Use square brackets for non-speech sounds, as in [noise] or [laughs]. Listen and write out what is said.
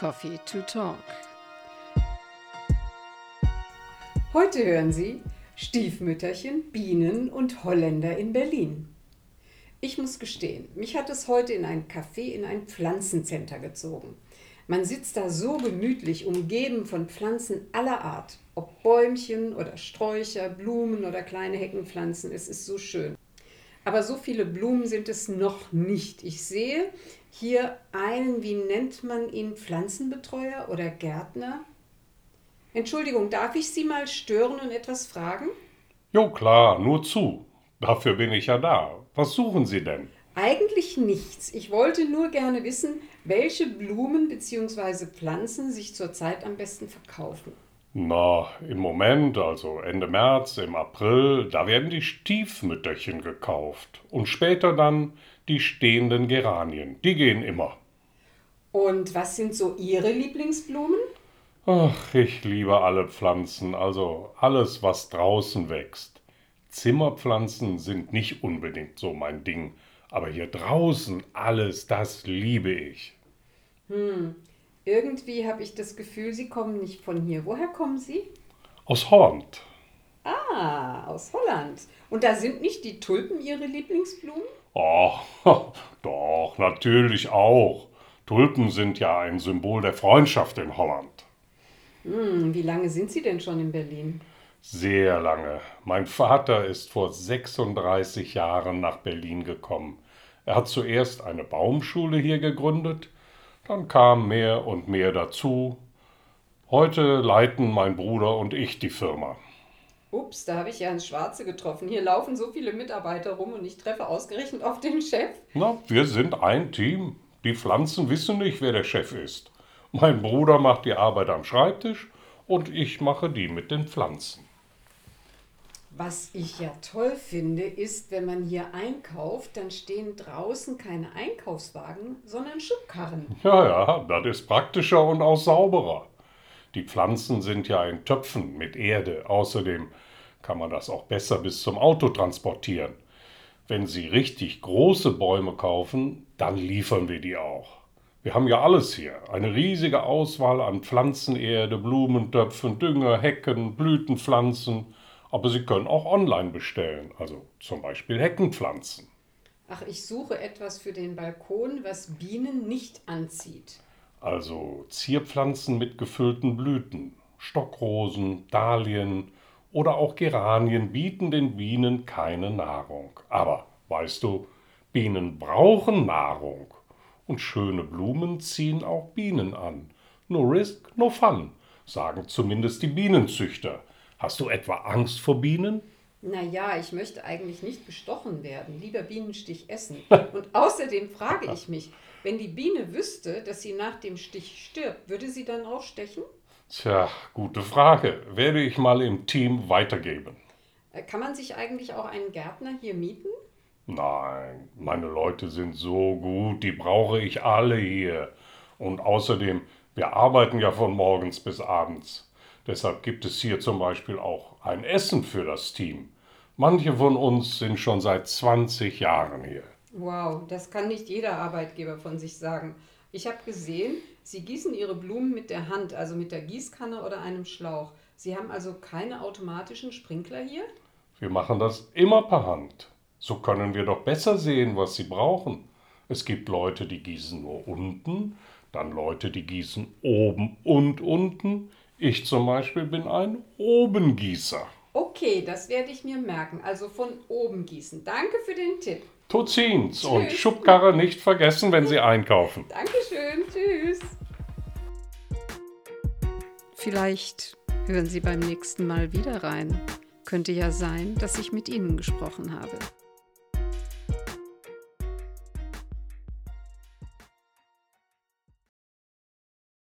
Coffee to Talk. Heute hören Sie Stiefmütterchen, Bienen und Holländer in Berlin. Ich muss gestehen, mich hat es heute in ein Café in ein Pflanzencenter gezogen. Man sitzt da so gemütlich, umgeben von Pflanzen aller Art. Ob Bäumchen oder Sträucher, Blumen oder kleine Heckenpflanzen, es ist so schön. Aber so viele Blumen sind es noch nicht. Ich sehe hier einen, wie nennt man ihn, Pflanzenbetreuer oder Gärtner? Entschuldigung, darf ich Sie mal stören und etwas fragen? Jo, klar, nur zu. Dafür bin ich ja da. Was suchen Sie denn? Eigentlich nichts. Ich wollte nur gerne wissen, welche Blumen bzw. Pflanzen sich zurzeit am besten verkaufen. Na, im Moment, also Ende März, im April, da werden die Stiefmütterchen gekauft. Und später dann die stehenden Geranien. Die gehen immer. Und was sind so Ihre Lieblingsblumen? Ach, ich liebe alle Pflanzen, also alles, was draußen wächst. Zimmerpflanzen sind nicht unbedingt so mein Ding, aber hier draußen alles, das liebe ich. Hm, irgendwie habe ich das Gefühl, Sie kommen nicht von hier. Woher kommen Sie? Aus Holland. Ah, aus Holland. Und da sind nicht die Tulpen Ihre Lieblingsblumen? Oh, [laughs] doch, natürlich auch. Tulpen sind ja ein Symbol der Freundschaft in Holland. Hm, wie lange sind Sie denn schon in Berlin? Sehr lange. Mein Vater ist vor 36 Jahren nach Berlin gekommen. Er hat zuerst eine Baumschule hier gegründet, dann kam mehr und mehr dazu. Heute leiten mein Bruder und ich die Firma. Ups, da habe ich ja ins Schwarze getroffen. Hier laufen so viele Mitarbeiter rum und ich treffe ausgerechnet auf den Chef. Na, wir sind ein Team. Die Pflanzen wissen nicht, wer der Chef ist. Mein Bruder macht die Arbeit am Schreibtisch und ich mache die mit den Pflanzen. Was ich ja toll finde, ist, wenn man hier einkauft, dann stehen draußen keine Einkaufswagen, sondern Schubkarren. Ja, ja, das ist praktischer und auch sauberer. Die Pflanzen sind ja in Töpfen mit Erde. Außerdem kann man das auch besser bis zum Auto transportieren. Wenn Sie richtig große Bäume kaufen, dann liefern wir die auch. Wir haben ja alles hier. Eine riesige Auswahl an Pflanzenerde, Blumentöpfen, Dünger, Hecken, Blütenpflanzen. Aber Sie können auch online bestellen, also zum Beispiel Heckenpflanzen. Ach, ich suche etwas für den Balkon, was Bienen nicht anzieht. Also Zierpflanzen mit gefüllten Blüten, Stockrosen, Dahlien oder auch Geranien bieten den Bienen keine Nahrung. Aber weißt du, Bienen brauchen Nahrung. Und schöne Blumen ziehen auch Bienen an. No risk, no fun, sagen zumindest die Bienenzüchter. Hast du etwa Angst vor Bienen? Naja, ich möchte eigentlich nicht bestochen werden, lieber Bienenstich essen. [laughs] Und außerdem frage ich mich, wenn die Biene wüsste, dass sie nach dem Stich stirbt, würde sie dann auch stechen? Tja, gute Frage. Werde ich mal im Team weitergeben. Äh, kann man sich eigentlich auch einen Gärtner hier mieten? Nein, meine Leute sind so gut, die brauche ich alle hier. Und außerdem, wir arbeiten ja von morgens bis abends. Deshalb gibt es hier zum Beispiel auch ein Essen für das Team. Manche von uns sind schon seit 20 Jahren hier. Wow, das kann nicht jeder Arbeitgeber von sich sagen. Ich habe gesehen, Sie gießen Ihre Blumen mit der Hand, also mit der Gießkanne oder einem Schlauch. Sie haben also keine automatischen Sprinkler hier? Wir machen das immer per Hand. So können wir doch besser sehen, was Sie brauchen. Es gibt Leute, die gießen nur unten, dann Leute, die gießen oben und unten. Ich zum Beispiel bin ein Obengießer. Okay, das werde ich mir merken. Also von oben gießen. Danke für den Tipp. Tuzins und Schubkarre nicht vergessen, wenn Sie einkaufen. [laughs] Dankeschön. Tschüss. Vielleicht hören Sie beim nächsten Mal wieder rein. Könnte ja sein, dass ich mit Ihnen gesprochen habe.